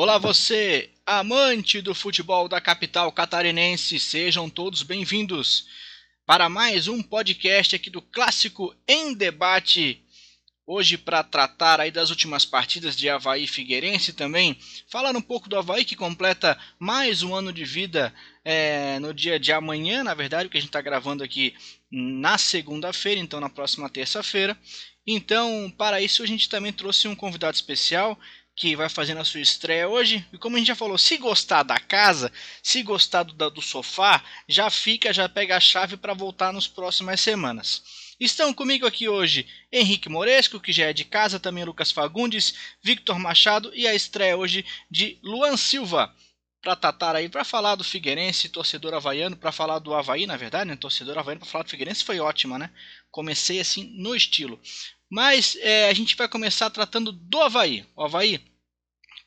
Olá você, amante do futebol da capital catarinense, sejam todos bem-vindos para mais um podcast aqui do Clássico em Debate. Hoje para tratar aí das últimas partidas de Havaí Figueirense também, falar um pouco do Havaí que completa mais um ano de vida é, no dia de amanhã, na verdade, que a gente está gravando aqui na segunda-feira, então na próxima terça-feira. Então, para isso a gente também trouxe um convidado especial que vai fazendo a sua estreia hoje. E como a gente já falou, se gostar da casa, se gostar do, do sofá, já fica, já pega a chave para voltar nas próximas semanas. Estão comigo aqui hoje Henrique Moresco, que já é de casa, também Lucas Fagundes, Victor Machado e a estreia hoje de Luan Silva. Para tratar aí, para falar do Figueirense, torcedor havaiano, para falar do Havaí, na verdade, né? Torcedor havaiano, para falar do Figueirense foi ótima, né? Comecei assim no estilo. Mas é, a gente vai começar tratando do Havaí. O Havaí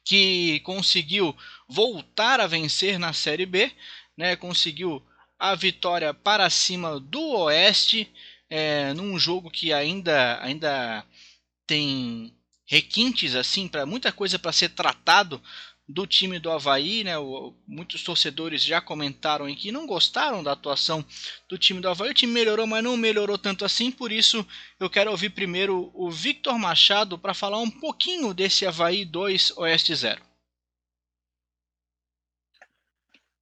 que conseguiu voltar a vencer na Série B, né, conseguiu a vitória para cima do Oeste, é, num jogo que ainda, ainda tem requintes assim para muita coisa para ser tratado do time do Havaí, né? O, muitos torcedores já comentaram em que não gostaram da atuação do time do Havaí. O time melhorou, mas não melhorou tanto assim. Por isso, eu quero ouvir primeiro o Victor Machado para falar um pouquinho desse Havaí 2 Oeste 0.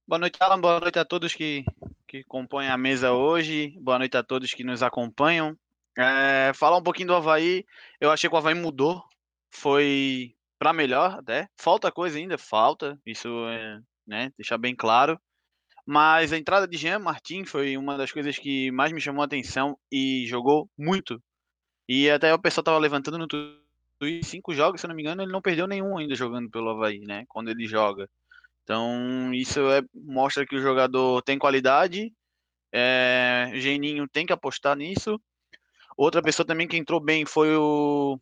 Boa noite, Alan. Boa noite a todos que, que compõem a mesa hoje. Boa noite a todos que nos acompanham. É, falar um pouquinho do Havaí. Eu achei que o Havaí mudou. Foi para melhor até. Falta coisa ainda, falta, isso é, né, deixar bem claro. Mas a entrada de Jean Martin foi uma das coisas que mais me chamou a atenção e jogou muito. E até o pessoal tava levantando no Twitter, cinco jogos, se eu não me engano, ele não perdeu nenhum ainda jogando pelo Havaí, né, quando ele joga. Então, isso é, mostra que o jogador tem qualidade, é, Geninho tem que apostar nisso. Outra pessoa também que entrou bem foi o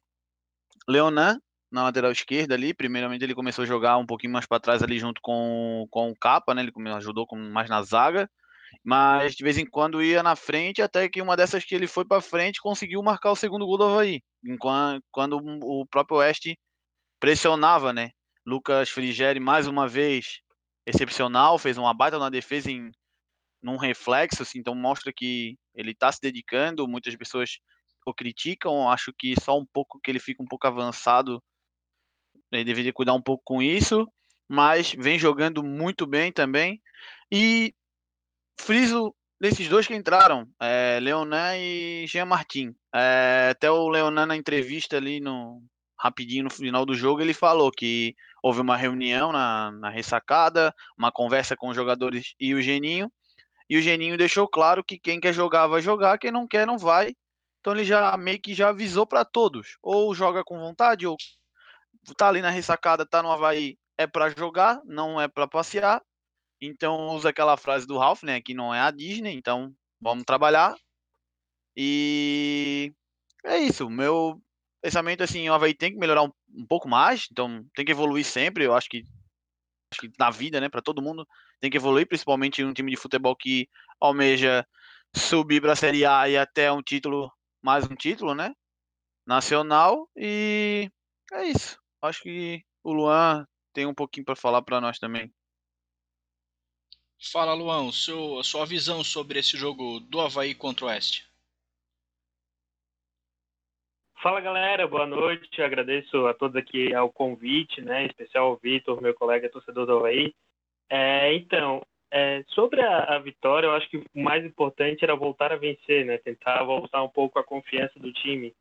Leonan, na lateral esquerda ali. Primeiramente ele começou a jogar um pouquinho mais para trás ali junto com, com o Capa, né? Ele ajudou com, mais na zaga. Mas de vez em quando ia na frente, até que uma dessas que ele foi para frente conseguiu marcar o segundo gol do Havaí. Enquanto, quando o próprio Oeste pressionava, né? Lucas Frigeri mais uma vez excepcional, fez uma baita na defesa em num reflexo, assim, então mostra que ele está se dedicando. Muitas pessoas o criticam, acho que só um pouco que ele fica um pouco avançado ele deveria cuidar um pouco com isso, mas vem jogando muito bem também. E friso desses dois que entraram, é, Leonan e Jean Martin. É, até o Leonan na entrevista ali no rapidinho no final do jogo ele falou que houve uma reunião na, na ressacada, uma conversa com os jogadores e o Geninho. E o Geninho deixou claro que quem quer jogar vai jogar, quem não quer não vai. Então ele já meio que já avisou para todos, ou joga com vontade ou tá ali na ressacada, tá no Havaí, é para jogar, não é para passear. Então usa aquela frase do Ralph, né, que não é a Disney, então vamos trabalhar. E é isso, meu pensamento assim, o Havaí tem que melhorar um, um pouco mais, então tem que evoluir sempre, eu acho que acho que na vida, né, para todo mundo, tem que evoluir, principalmente um time de futebol que almeja subir para a Série A e até um título, mais um título, né? Nacional e é isso acho que o Luan tem um pouquinho para falar para nós também. Fala, Luan, seu, a sua visão sobre esse jogo do Havaí contra o Oeste. Fala, galera, boa noite. agradeço a todos aqui ao convite, né? Em especial ao Vitor, meu colega torcedor do Havaí. É, então, é, sobre a, a, vitória, eu acho que o mais importante era voltar a vencer, né? Tentar voltar um pouco a confiança do time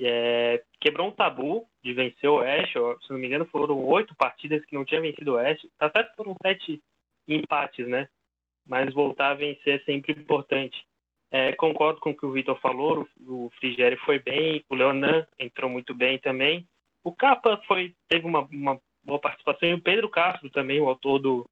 é, quebrou um tabu de vencer o Oeste. Se não me engano, foram oito partidas que não tinha vencido o Oeste. Tá certo que foram sete empates, né? Mas voltar a vencer é sempre importante. É, concordo com o que o Vitor falou. O, o Frigério foi bem, o Leonan entrou muito bem também. O Capa foi, teve uma, uma boa participação e o Pedro Castro também, o autor do,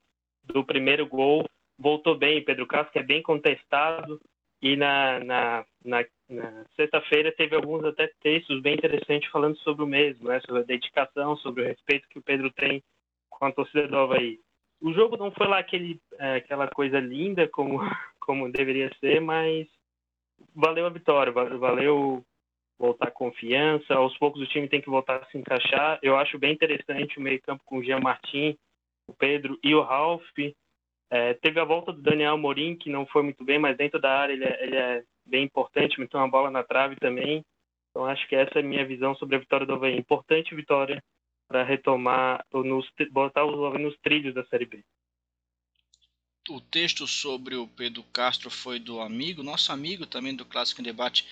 do primeiro gol, voltou bem. Pedro Castro, que é bem contestado, e na, na, na, na sexta-feira teve alguns até textos bem interessantes falando sobre o mesmo, né? sobre a dedicação, sobre o respeito que o Pedro tem com a torcida do Havaí. O jogo não foi lá aquele, é, aquela coisa linda como, como deveria ser, mas valeu a vitória, valeu voltar confiança. Aos poucos o time tem que voltar a se encaixar. Eu acho bem interessante o meio-campo com o Jean Martin, o Pedro e o Ralf. É, teve a volta do Daniel Morim, que não foi muito bem, mas dentro da área ele é, ele é bem importante, meteu uma bola na trave também. Então acho que essa é a minha visão sobre a vitória do Havaí. Importante vitória para retomar, nos, botar os Havaí nos trilhos da Série B. O texto sobre o Pedro Castro foi do amigo, nosso amigo também do Clássico em Debate,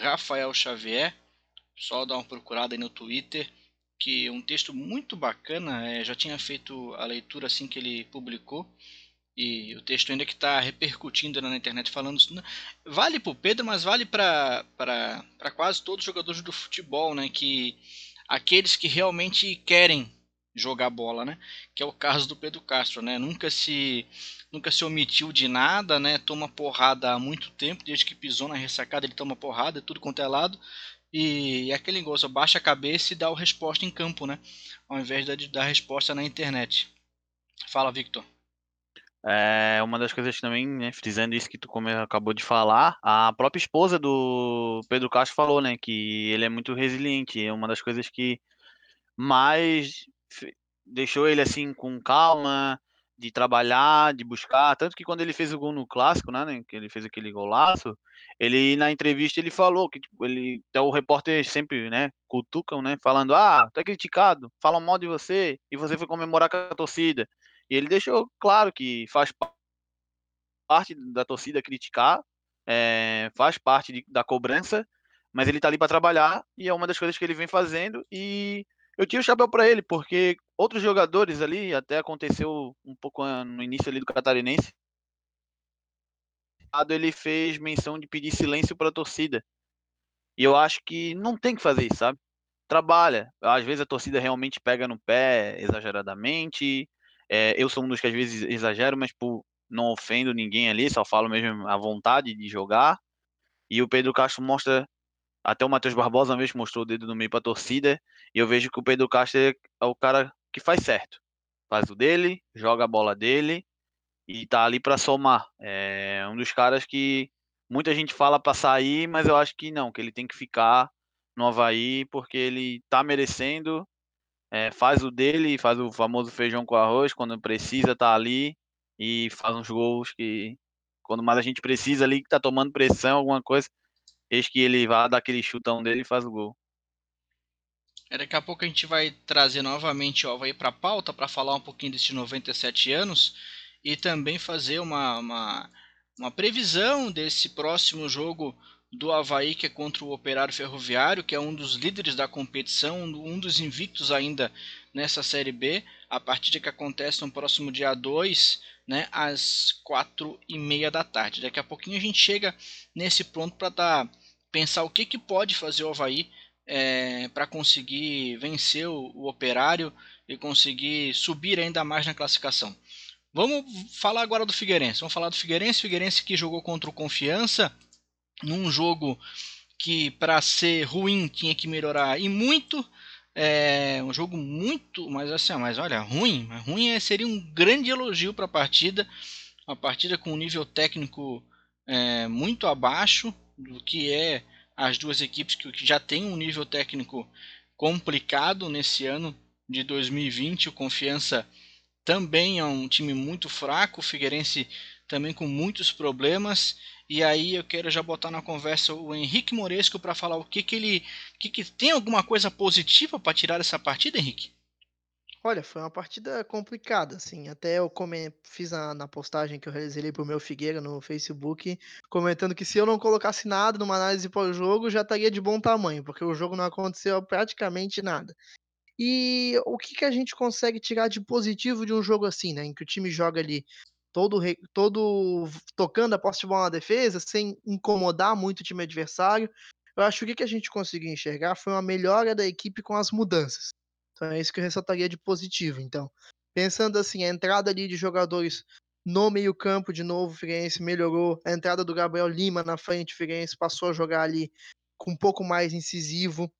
Rafael Xavier. Só dá uma procurada aí no Twitter, que é um texto muito bacana. É, já tinha feito a leitura assim que ele publicou. E o texto ainda que está repercutindo na internet falando vale para o Pedro, mas vale para quase todos os jogadores do futebol, né? Que aqueles que realmente querem jogar bola, né? Que é o caso do Pedro Castro, né? Nunca se nunca se omitiu de nada, né? Toma porrada há muito tempo, desde que pisou na ressacada ele toma porrada, tudo quanto é lado. E, e aquele negócio, baixa a cabeça e dá a resposta em campo, né? Ao invés de dar a resposta na internet. Fala, Victor. É uma das coisas também, né, frisando isso que tu acabou de falar, a própria esposa do Pedro Castro falou, né, que ele é muito resiliente. É uma das coisas que mais deixou ele assim com calma, de trabalhar, de buscar, tanto que quando ele fez o gol no clássico, né, né que ele fez aquele golaço, ele na entrevista ele falou que tipo, ele até o repórter sempre, né, cutucam, né, falando: "Ah, tá criticado, falam mal de você e você foi comemorar com a torcida". E ele deixou claro que faz parte da torcida criticar, é, faz parte de, da cobrança, mas ele tá ali para trabalhar e é uma das coisas que ele vem fazendo e eu tiro o chapéu para ele, porque outros jogadores ali, até aconteceu um pouco no início ali do Catarinense, ele fez menção de pedir silêncio para a torcida. E eu acho que não tem que fazer isso, sabe? Trabalha. Às vezes a torcida realmente pega no pé exageradamente. É, eu sou um dos que às vezes exagero, mas por não ofendo ninguém ali, só falo mesmo a vontade de jogar. E o Pedro Castro mostra até o Matheus Barbosa mesmo mostrou o dedo no meio para a torcida. E eu vejo que o Pedro Castro é o cara que faz certo. Faz o dele, joga a bola dele e tá ali para somar. É um dos caras que muita gente fala para sair, mas eu acho que não, que ele tem que ficar no Havaí porque ele tá merecendo. É, faz o dele, faz o famoso feijão com arroz quando precisa, tá ali e faz uns gols que quando mais a gente precisa ali, que tá tomando pressão, alguma coisa, Eis que ele vai dar aquele chutão dele e faz o gol. É, daqui a pouco a gente vai trazer novamente o Havaí para a pauta para falar um pouquinho desses 97 anos e também fazer uma, uma, uma, previsão desse próximo jogo do Havaí que é contra o Operário Ferroviário, que é um dos líderes da competição, um dos invictos ainda nessa Série B, a partida que acontece no próximo dia 2, né, às 4 e meia da tarde. Daqui a pouquinho a gente chega nesse ponto para tá pensar o que, que pode fazer o Havaí é, para conseguir vencer o, o, Operário e conseguir subir ainda mais na classificação. Vamos falar agora do Figueirense. Vamos falar do Figueirense. Figueirense que jogou contra o Confiança num jogo que para ser ruim tinha que melhorar e muito. É um jogo muito, mas assim, mas olha, ruim, ruim é, seria um grande elogio para a partida, uma partida com um nível técnico é, muito abaixo, do que é as duas equipes que já têm um nível técnico complicado nesse ano de 2020. O Confiança também é um time muito fraco, o Figueirense também com muitos problemas. E aí eu quero já botar na conversa o Henrique Moresco para falar o que, que ele. Que, que tem alguma coisa positiva para tirar essa partida, Henrique? Olha, foi uma partida complicada, assim. Até eu come... fiz na, na postagem que eu realizei pro meu Figueira no Facebook, comentando que se eu não colocasse nada numa análise pós-jogo, já estaria de bom tamanho, porque o jogo não aconteceu praticamente nada. E o que, que a gente consegue tirar de positivo de um jogo assim, né? Em que o time joga ali todo, todo tocando a posse de bola na defesa, sem incomodar muito o time adversário. Eu acho que o que, que a gente conseguiu enxergar foi uma melhora da equipe com as mudanças. Então é isso que eu ressaltaria de positivo. Então, pensando assim, a entrada ali de jogadores no meio-campo, de novo, o Figueirense melhorou. A entrada do Gabriel Lima na frente, o Figueirense passou a jogar ali com um pouco mais incisivo.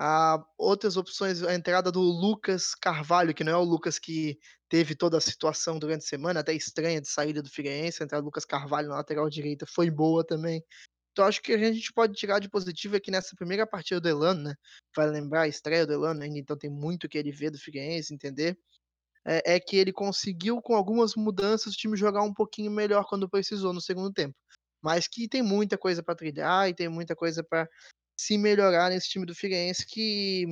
Ah, outras opções, a entrada do Lucas Carvalho, que não é o Lucas que teve toda a situação durante a semana, até estranha de saída do Figueirense. A entrada do Lucas Carvalho na lateral direita foi boa também. Então acho que a gente pode tirar de positivo é que nessa primeira partida do Elano, né? Vai lembrar a estreia do Elano ainda, então tem muito que ele vê do Figueirense, entender. É, é, que ele conseguiu, com algumas mudanças, o time jogar um pouquinho melhor quando precisou no segundo tempo. Mas que tem muita coisa para trilhar e tem muita coisa para se melhorar nesse time do Figueirense que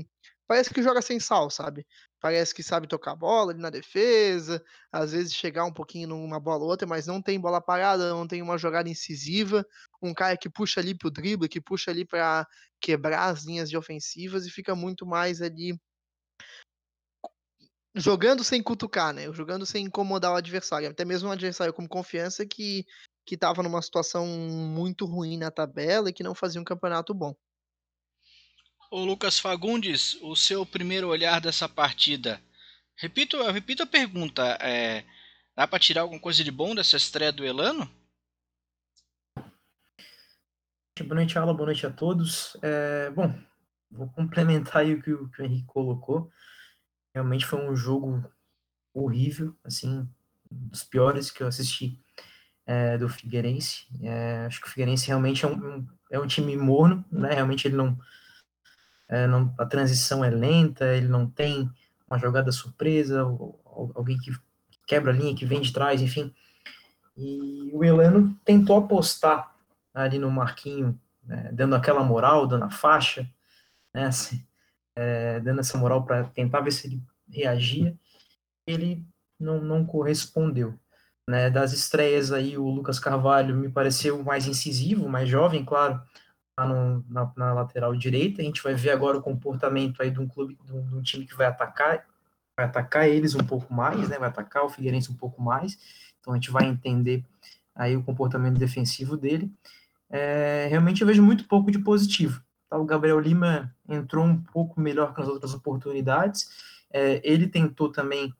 parece que joga sem sal, sabe? Parece que sabe tocar bola ali na defesa, às vezes chegar um pouquinho numa bola ou outra, mas não tem bola parada, não tem uma jogada incisiva, um cara que puxa ali pro drible, que puxa ali para quebrar as linhas de ofensivas e fica muito mais ali jogando sem cutucar, né? Jogando sem incomodar o adversário, até mesmo um adversário com confiança que que estava numa situação muito ruim na tabela e que não fazia um campeonato bom. O Lucas Fagundes, o seu primeiro olhar dessa partida. Repito, eu repito a pergunta. É, dá para tirar alguma coisa de bom dessa estreia do Elano? Boa noite, Aula. Boa noite a todos. É, bom, vou complementar aí o que, o que o Henrique colocou. Realmente foi um jogo horrível, assim, dos piores que eu assisti é, do Figueirense. É, acho que o Figueirense realmente é um, é um time morno, né? Realmente ele não, é, não, a transição é lenta, ele não tem uma jogada surpresa, alguém que quebra a linha, que vem de trás, enfim. E o Elano tentou apostar ali no Marquinho, né, dando aquela moral, dando a faixa, né, assim, é, dando essa moral para tentar ver se ele reagia. Ele não, não correspondeu. Né, das estreias aí, o Lucas Carvalho me pareceu mais incisivo, mais jovem, claro, no, na, na, lateral direita. A gente vai ver agora o comportamento aí de um clube, de um, de um, time que vai atacar, vai atacar eles um pouco mais, né? Vai atacar o Figueirense um pouco mais. Então a gente vai entender aí o comportamento defensivo dele. É, realmente eu vejo muito pouco de positivo. Tá? O Gabriel Lima entrou um pouco melhor que nas outras oportunidades. É, ele tentou também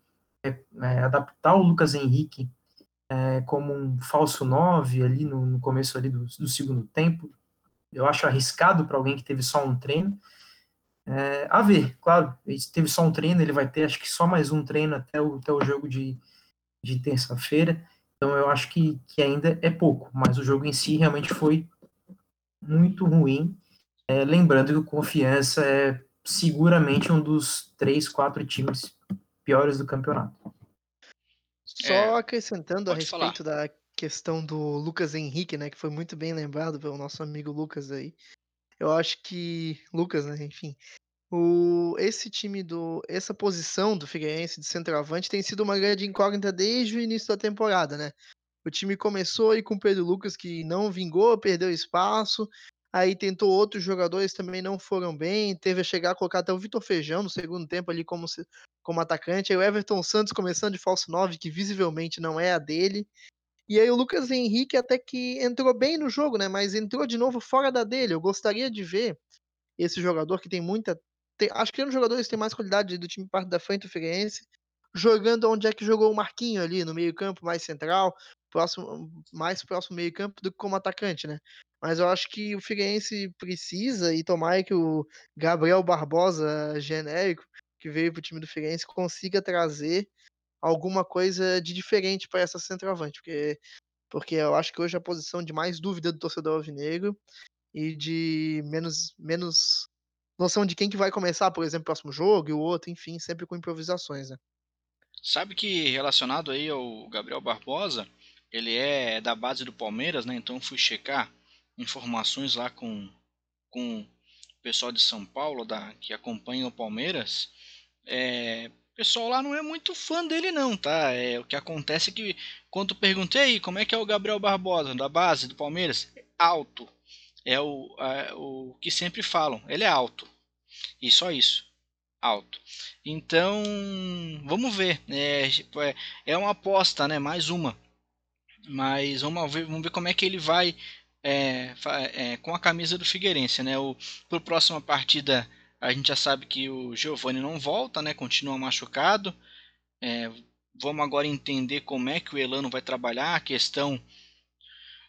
é, é adaptar o Lucas Henrique é, como um falso 9 ali no, no começo ali do, do segundo tempo, eu acho arriscado para alguém que teve só um treino. É, a ver, claro, ele teve só um treino, ele vai ter acho que só mais um treino até o, até o jogo de, de terça-feira. Então eu acho que, que ainda é pouco, mas o jogo em si realmente foi muito ruim. É, lembrando que o Confiança é seguramente um dos três, quatro times piores do campeonato. Só é, acrescentando a respeito falar. da questão do Lucas Henrique, né, que foi muito bem lembrado pelo nosso amigo Lucas aí. Eu acho que Lucas, né, enfim, o esse time do essa posição do Figueirense de centroavante tem sido uma grande incógnita desde o início da temporada, né? O time começou aí com o Pedro Lucas que não vingou, perdeu espaço, aí tentou outros jogadores também não foram bem, teve a chegar a colocar até o Vitor Feijão no segundo tempo ali como como atacante, aí o Everton Santos começando de falso 9, que visivelmente não é a dele. E aí o Lucas Henrique até que entrou bem no jogo, né? Mas entrou de novo fora da dele. Eu gostaria de ver esse jogador que tem muita. Tem, acho que é um dos jogadores que tem mais qualidade do time parte da frente do Figueirense, jogando onde é que jogou o Marquinho ali, no meio-campo mais central, próximo, mais próximo meio-campo do que como atacante, né? Mas eu acho que o Figueirense precisa, e tomara que o Gabriel Barbosa, genérico, que veio para o time do Figueirense, consiga trazer alguma coisa de diferente para essa centroavante, porque, porque eu acho que hoje é a posição de mais dúvida do torcedor alvinegro e de menos, menos noção de quem que vai começar, por exemplo, o próximo jogo e o outro, enfim, sempre com improvisações, né? Sabe que relacionado aí ao Gabriel Barbosa, ele é da base do Palmeiras, né? Então fui checar informações lá com, com o pessoal de São Paulo da, que acompanha o Palmeiras. É, pessoal lá não é muito fã dele não, tá? É, o que acontece é que quando perguntei como é que é o Gabriel Barbosa, da base do Palmeiras, alto. É o, o que sempre falam, ele é alto. E só isso. Alto. Então, vamos ver. É, tipo, é, é uma aposta, né? Mais uma. Mas vamos ver, vamos ver como é que ele vai é, é, com a camisa do Figueirense, né? O, pro próxima partida a gente já sabe que o Giovanni não volta, né? Continua machucado. É, vamos agora entender como é que o Elano vai trabalhar a questão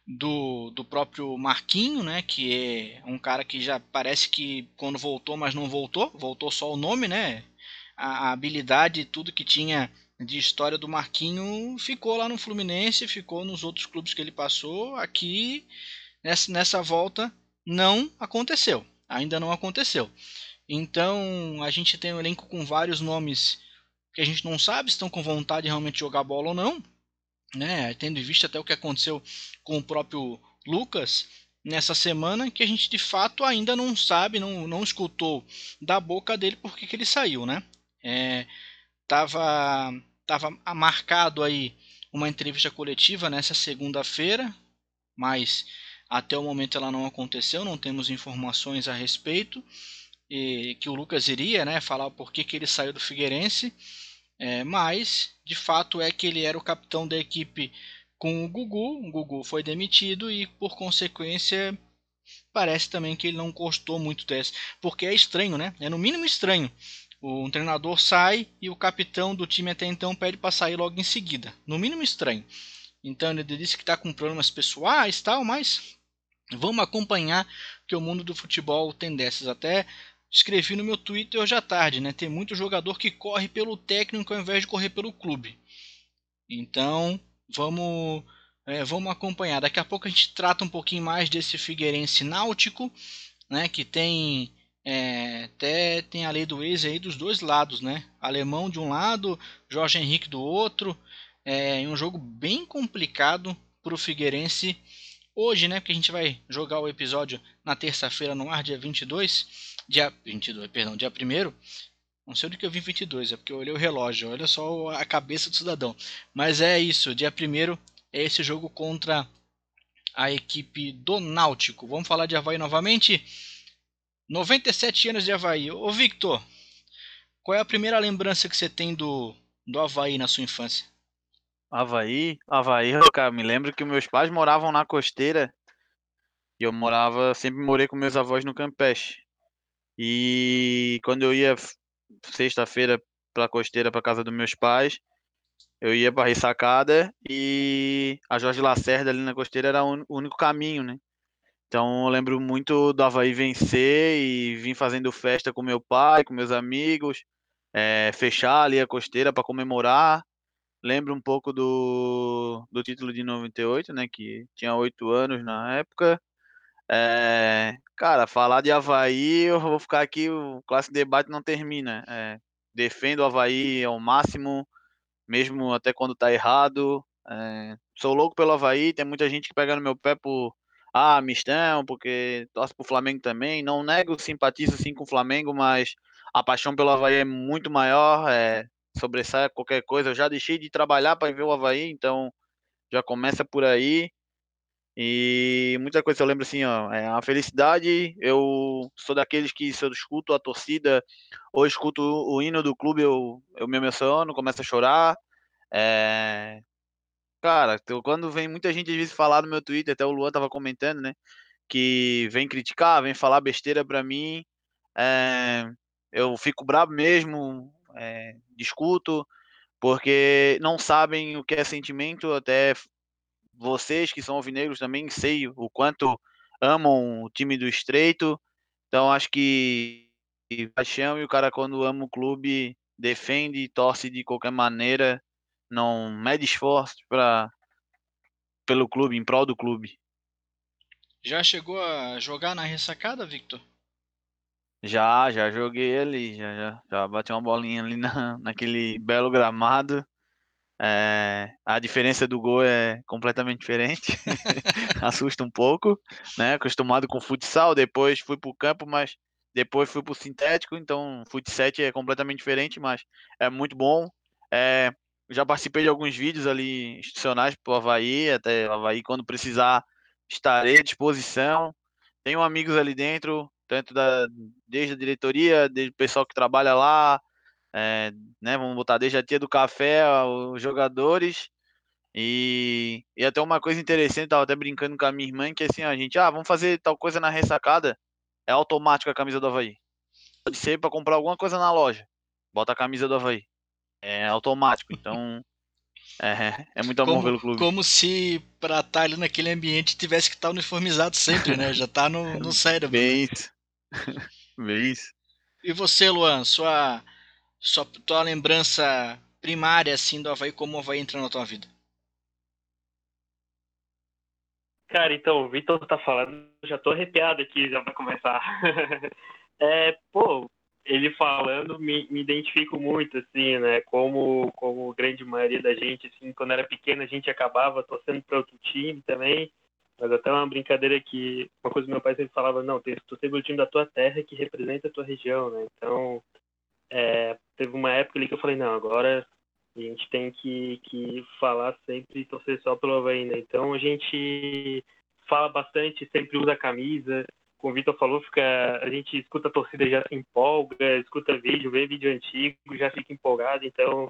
do, do próprio Marquinho, né? Que é um cara que já parece que quando voltou, mas não voltou. Voltou só o nome, né? A, a habilidade e tudo que tinha de história do Marquinho ficou lá no Fluminense, ficou nos outros clubes que ele passou. Aqui nessa, nessa volta não aconteceu. Ainda não aconteceu. Então a gente tem um elenco com vários nomes que a gente não sabe se estão com vontade de realmente jogar bola ou não. Né? Tendo em vista até o que aconteceu com o próprio Lucas nessa semana, que a gente de fato ainda não sabe, não, não escutou da boca dele porque que ele saiu. Né? É, tava, tava marcado aí uma entrevista coletiva nessa segunda-feira, mas até o momento ela não aconteceu, não temos informações a respeito. E, que o Lucas iria né, falar por que, que ele saiu do Figueirense, é, mas de fato é que ele era o capitão da equipe com o Gugu. O Gugu foi demitido e, por consequência, parece também que ele não gostou muito dessa. Porque é estranho, né? É no mínimo estranho. O treinador sai e o capitão do time até então pede para sair logo em seguida. No mínimo estranho. Então ele disse que está com problemas pessoais tal, mas vamos acompanhar que o mundo do futebol tem dessas. Até escrevi no meu Twitter hoje à tarde, né? Tem muito jogador que corre pelo técnico ao invés de correr pelo clube. Então vamos é, vamos acompanhar. Daqui a pouco a gente trata um pouquinho mais desse Figueirense Náutico, né? Que tem é, até tem a lei do ex aí dos dois lados, né? Alemão de um lado, Jorge Henrique do outro. É um jogo bem complicado para o Figueirense hoje, né? Porque a gente vai jogar o episódio na terça-feira no ar, dia 22. Dia 22, perdão, dia 1 Não sei onde que eu vim 22, é porque eu olhei o relógio. Olha só a cabeça do cidadão. Mas é isso, dia 1 é esse jogo contra a equipe do Náutico. Vamos falar de Havaí novamente. 97 anos de Havaí. Ô Victor, qual é a primeira lembrança que você tem do, do Havaí na sua infância? Havaí, Havaí, cara, me lembro que meus pais moravam na costeira e eu morava, sempre morei com meus avós no Campeche. E quando eu ia sexta-feira pra costeira, pra casa dos meus pais, eu ia pra ressacada e a Jorge Lacerda ali na costeira era o único caminho, né? Então eu lembro muito do Havaí vencer e vim fazendo festa com meu pai, com meus amigos, é, fechar ali a costeira para comemorar. Lembro um pouco do, do título de 98, né? Que tinha oito anos na época. É, cara, falar de Havaí, eu vou ficar aqui, o clássico debate não termina. É, defendo o Havaí ao máximo, mesmo até quando tá errado. É, sou louco pelo Havaí, tem muita gente que pega no meu pé por ah, mistão, porque torce pro Flamengo também. Não nego, simpatizo sim com o Flamengo, mas a paixão pelo Havaí é muito maior. É, sobressai qualquer coisa. Eu já deixei de trabalhar para ver o Havaí, então já começa por aí. E muita coisa eu lembro assim, ó, é a felicidade. Eu sou daqueles que se eu escuto a torcida ou escuto o hino do clube, eu, eu me emociono, começo a chorar. É... Cara, quando vem muita gente às vezes falar no meu Twitter, até o Luan tava comentando, né? Que vem criticar, vem falar besteira pra mim. É... Eu fico bravo mesmo, é, discuto, porque não sabem o que é sentimento, até vocês que são alvinegros também sei o quanto amam o time do Estreito, então acho que paixão e o cara quando ama o clube defende e torce de qualquer maneira, não mede esforço para pelo clube, em prol do clube. Já chegou a jogar na ressacada, Victor? Já, já joguei ali, já, já, já bati uma bolinha ali na, naquele belo gramado. É, a diferença do gol é completamente diferente, assusta um pouco, né? Acostumado com futsal, depois fui para o campo, mas depois fui para o sintético, então futsal é completamente diferente, mas é muito bom. É, já participei de alguns vídeos ali institucionais para o Havaí, até o Havaí, quando precisar, estarei à disposição. Tenho amigos ali dentro, tanto da, desde a diretoria, desde o pessoal que trabalha lá, é, né, vamos botar desde a tia do café, os jogadores. E, e até uma coisa interessante, tava até brincando com a minha irmã, que assim, a gente, ah, vamos fazer tal coisa na ressacada, é automático a camisa do Havaí. Pode ser para comprar alguma coisa na loja, bota a camisa do Havaí. É automático, então é, é muito amor como, pelo clube. Como se pra estar tá ali naquele ambiente tivesse que estar tá uniformizado sempre, né? Já tá no, no cérebro. Bem né? isso. Bem isso. E você, Luan, sua, sua tua lembrança primária assim do Havaí, como o Havaí entrou na tua vida? Cara, então, o Vitor tá falando, já tô arrepiado aqui já pra começar. é, pô, ele falando, me, me identifico muito, assim, né? Como, como grande maioria da gente, assim, quando era pequena a gente acabava torcendo para outro time também. Mas até uma brincadeira que uma coisa que meu pai sempre falava, não, tem torcer pelo time da tua terra que representa a tua região, né? Então, é, teve uma época ali que eu falei, não, agora a gente tem que, que falar sempre e torcer só pelo Havaí, né? Então a gente fala bastante, sempre usa a camisa, como o Vitor falou, fica, a gente escuta a torcida já se empolga, escuta vídeo, vê vídeo antigo, já fica empolgado, então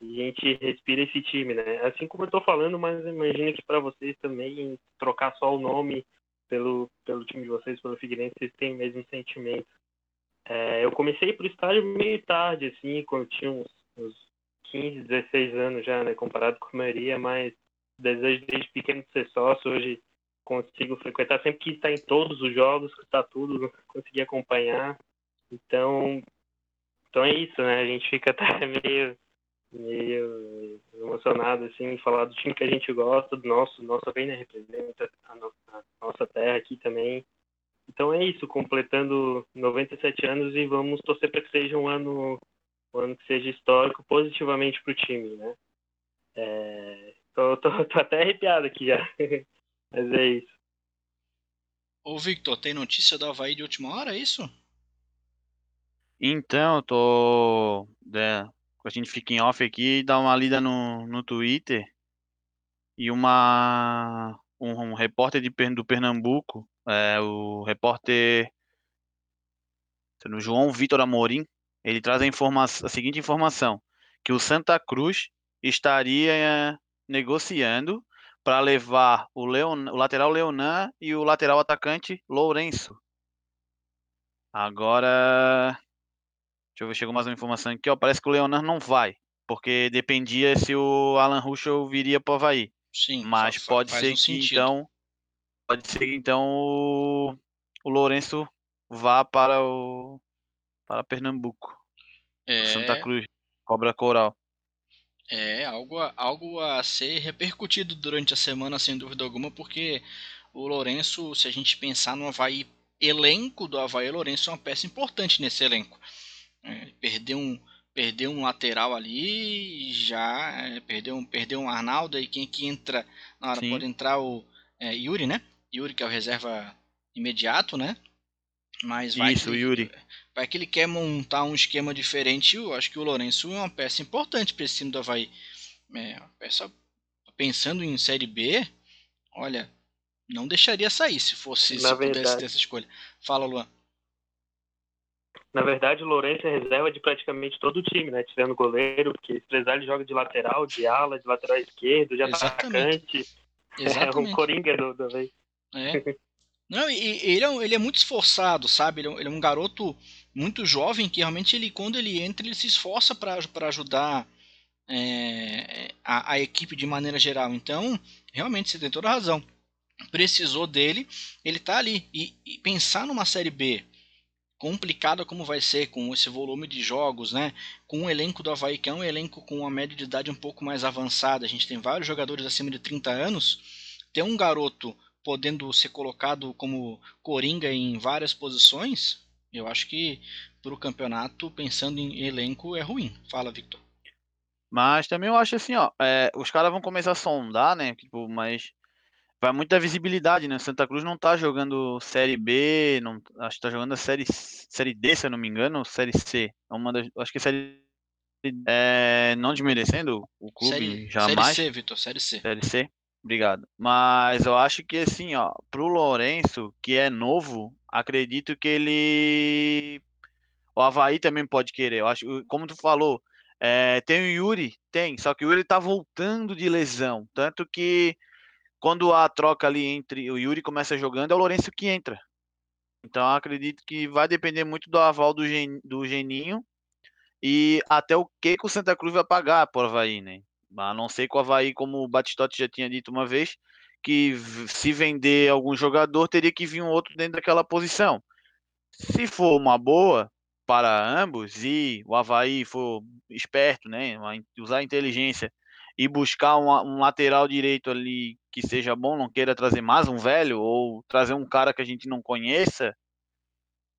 a gente respira esse time, né? Assim como eu estou falando, mas imagino que para vocês também trocar só o nome pelo, pelo time de vocês, pelo Figueirense, vocês têm o mesmo sentimento. É, eu comecei pro estádio meio tarde, assim, quando tinha uns, uns 15, 16 anos já, né? Comparado com a maioria, mas desejo desde pequeno de ser sócio, hoje consigo frequentar sempre que está em todos os jogos, está tudo, consegui acompanhar. Então, então é isso, né? A gente fica até meio, meio emocionado assim falar do time que a gente gosta, do nosso, nossa bem né, representa a nossa, a nossa terra aqui também. Então é isso, completando 97 anos e vamos torcer para que seja um ano, um ano que seja histórico positivamente para o time, né? É, tô, tô, tô até arrepiado aqui já. Mas é isso. Ô Victor, tem notícia do Havaí de última hora, é isso? Então, eu tô. É, a gente fica em off aqui e dá uma lida no, no Twitter. E uma. Um, um repórter de, do Pernambuco, é, o repórter João Vitor Amorim, ele traz a, informa a seguinte informação: que o Santa Cruz estaria é, negociando para levar o, Leon, o lateral Leonan e o lateral atacante Lourenço. Agora, deixa eu ver, chegou mais uma informação aqui, ó, parece que o Leonan não vai, porque dependia se o Alan Ruschel viria para o Havaí. Sim, mas pode ser um que sentido. então pode ser que então o, o Lourenço vá para o para Pernambuco. É... Santa Cruz, Cobra Coral. É algo a, algo a ser repercutido durante a semana, sem dúvida alguma, porque o Lourenço, se a gente pensar no Havaí elenco do Havaí, o Lourenço é uma peça importante nesse elenco. É, perdeu um perdeu um lateral ali, já é, perdeu um perdeu um Arnaldo e quem que entra na hora Sim. pode entrar o é, Yuri, né? Yuri que é o reserva imediato, né? Mas vai Isso, que, Yuri. Vai que ele quer montar um esquema diferente. Eu acho que o Lourenço é uma peça importante para esse time do Havaí. É, uma peça pensando em Série B, olha, não deixaria sair se fosse Na se verdade. pudesse ter essa escolha. Fala, Luan. Na verdade, o Lourenço é reserva de praticamente todo o time, né? Tirando o goleiro, porque se precisar ele joga de lateral, de ala, de lateral esquerdo, de atacante. Exatamente. É um coringa do, do É. Não, e, ele, é, ele é muito esforçado, sabe? Ele é, ele é, um garoto muito jovem que realmente ele, quando ele entra, ele se esforça para ajudar é, a, a, equipe de maneira geral. Então, realmente, você tem toda a razão. Precisou dele, ele tá ali. E, e pensar numa série B complicada como vai ser com esse volume de jogos, né? Com o elenco do Havaí, que é um elenco com uma média de idade um pouco mais avançada, a gente tem vários jogadores acima de 30 anos. Ter um garoto podendo ser colocado como coringa em várias posições, eu acho que para o campeonato, pensando em elenco, é ruim. Fala, Victor. Mas também eu acho assim, ó, é, os caras vão começar a sondar, né? Tipo, mas vai muita visibilidade, né? Santa Cruz não tá jogando Série B, não, acho que tá jogando a Série, série D, se eu não me engano, ou Série C. É uma das, acho que é Série é, não desmerecendo o clube série, jamais. Série C, Vitor, Série C. Série C. Obrigado. Mas eu acho que assim, ó, pro Lourenço, que é novo, acredito que ele. O Havaí também pode querer. Eu acho, como tu falou, é, tem o Yuri? Tem, só que o Yuri tá voltando de lesão. Tanto que quando a troca ali entre o Yuri começa jogando, é o Lourenço que entra. Então acredito que vai depender muito do aval do, Gen, do Geninho e até o que, que o Santa Cruz vai pagar por Havaí, né? A não ser que o Havaí, como o Batistotti já tinha dito uma vez, que se vender algum jogador, teria que vir um outro dentro daquela posição. Se for uma boa para ambos e o Havaí for esperto, né, usar a inteligência e buscar um, um, lateral direito ali que seja bom, não queira trazer mais um velho ou trazer um cara que a gente não conheça,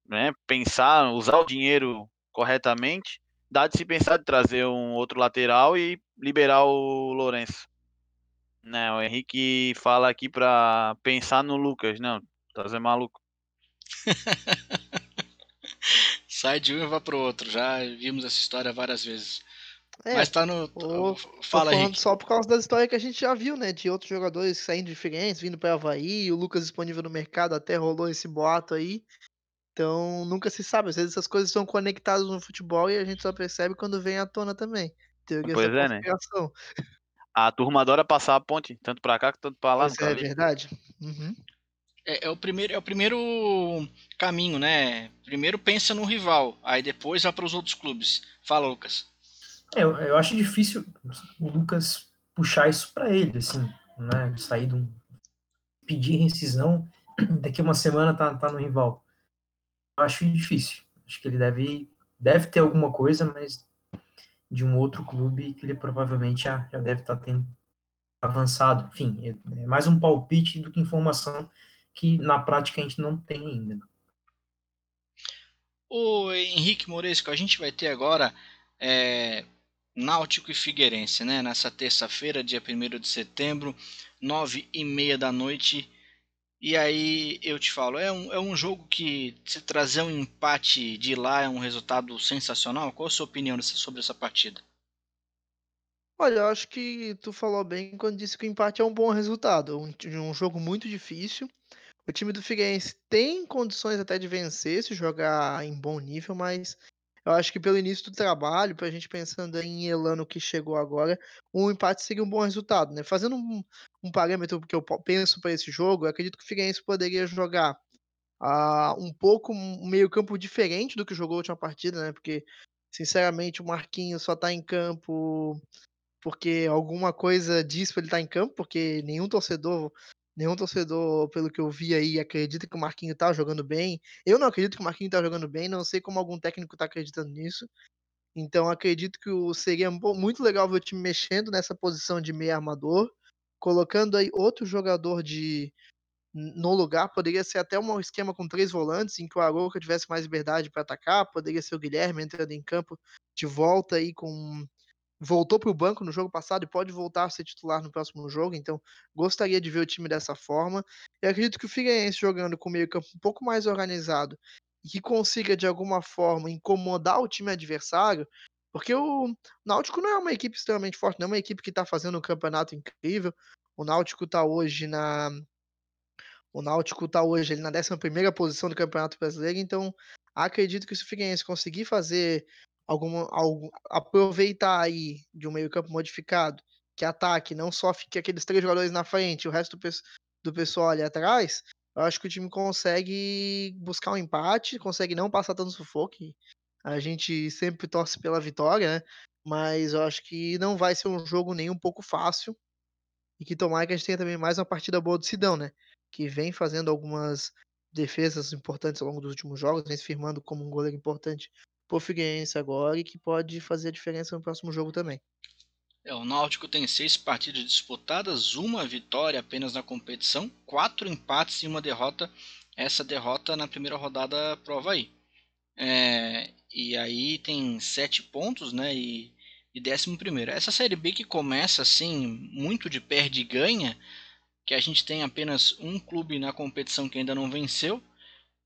né? Pensar, usar o dinheiro corretamente, dá de se pensar de trazer um outro lateral e liberar o Lourenço. Né, o Henrique fala aqui para pensar no Lucas, não, trazer maluco. Sai de um e vai pro outro. Já vimos essa história várias vezes. É, Mas tá no. Tô, Fala, aí. Só por causa da história que a gente já viu, né? De outros jogadores saindo diferentes, vindo para Havaí, o Lucas disponível no mercado, até rolou esse boato aí. Então nunca se sabe. Às vezes essas coisas estão conectadas no futebol e a gente só percebe quando vem à tona também. Teoria pois é, né? A turma adora passar a ponte, tanto para cá quanto para lá. Pois é, é verdade. Uhum. É, é, o primeiro, é o primeiro caminho, né? Primeiro pensa no rival, aí depois vai para os outros clubes. Fala, Lucas. É, eu, eu, acho difícil o Lucas puxar isso para ele, assim, né? Sair de um. pedir rescisão, daqui uma semana tá, tá no rival. Acho difícil. Acho que ele deve, deve ter alguma coisa, mas de um outro clube que ele provavelmente já, já deve estar tá tendo avançado. Enfim, é mais um palpite do que informação que na prática a gente não tem ainda. O Henrique Moresco, a gente vai ter agora é, Náutico e Figueirense, né? Nessa terça-feira, dia 1 de setembro, nove e meia da noite. E aí eu te falo, é um, é um jogo que se trazer um empate de lá é um resultado sensacional? Qual a sua opinião sobre essa partida? Olha, eu acho que tu falou bem quando disse que o empate é um bom resultado. Um, um jogo muito difícil. O time do Figueirense tem condições até de vencer se jogar em bom nível, mas eu acho que pelo início do trabalho, pra gente pensando em Elano que chegou agora, um empate seria um bom resultado, né? Fazendo um, um parâmetro que eu penso para esse jogo, eu acredito que o Figueirense poderia jogar uh, um pouco um meio campo diferente do que jogou a última partida, né? Porque, sinceramente, o Marquinhos só tá em campo porque alguma coisa diz para ele estar tá em campo, porque nenhum torcedor Nenhum torcedor, pelo que eu vi aí, acredita que o Marquinhos tá jogando bem. Eu não acredito que o Marquinhos tá jogando bem, não sei como algum técnico tá acreditando nisso. Então acredito que seria muito legal ver o time mexendo nessa posição de meio armador, colocando aí outro jogador de no lugar, poderia ser até um esquema com três volantes, em que o Aroca tivesse mais liberdade para atacar, poderia ser o Guilherme entrando em campo de volta aí com voltou para o banco no jogo passado e pode voltar a ser titular no próximo jogo, então gostaria de ver o time dessa forma. E acredito que o Figueirense jogando com o meio-campo um pouco mais organizado e que consiga de alguma forma incomodar o time adversário, porque o Náutico não é uma equipe extremamente forte, não é uma equipe que está fazendo um campeonato incrível. O Náutico está hoje na o Náutico está hoje ele na 11 posição do Campeonato Brasileiro, então acredito que se o Figueirense conseguir fazer alguma, algum, aproveitar aí de um meio-campo modificado, que ataque, não só fique aqueles três jogadores na frente, o resto do, do pessoal ali atrás, eu acho que o time consegue buscar um empate, consegue não passar tanto sufoco. A gente sempre torce pela vitória, né? Mas eu acho que não vai ser um jogo nem um pouco fácil. E que tomara que a gente tenha também mais uma partida boa do Sidão, né? Que vem fazendo algumas defesas importantes ao longo dos últimos jogos, vem se firmando como um goleiro importante pro Figueirense agora e que pode fazer a diferença no próximo jogo também. É, o Náutico tem seis partidas disputadas, uma vitória apenas na competição, quatro empates e uma derrota. Essa derrota na primeira rodada prova aí. É, e aí tem sete pontos, né? E, e décimo primeiro. Essa série B que começa assim muito de perde e ganha, que a gente tem apenas um clube na competição que ainda não venceu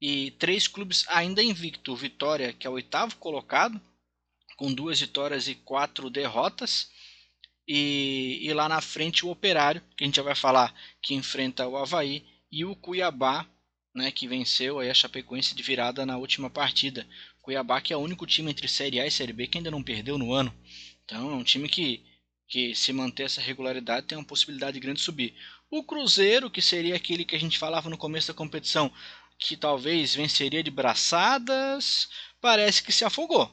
e três clubes ainda invicto. Vitória, que é o oitavo colocado, com duas vitórias e quatro derrotas. E, e, lá na frente o Operário, que a gente já vai falar, que enfrenta o Havaí, e o Cuiabá, né, que venceu aí a Chapecoense de virada na última partida. Cuiabá que é o único time entre Série A e Série B que ainda não perdeu no ano. Então é um time que, que se manter essa regularidade tem uma possibilidade grande de subir. O Cruzeiro, que seria aquele que a gente falava no começo da competição, que talvez venceria de braçadas, parece que se afogou.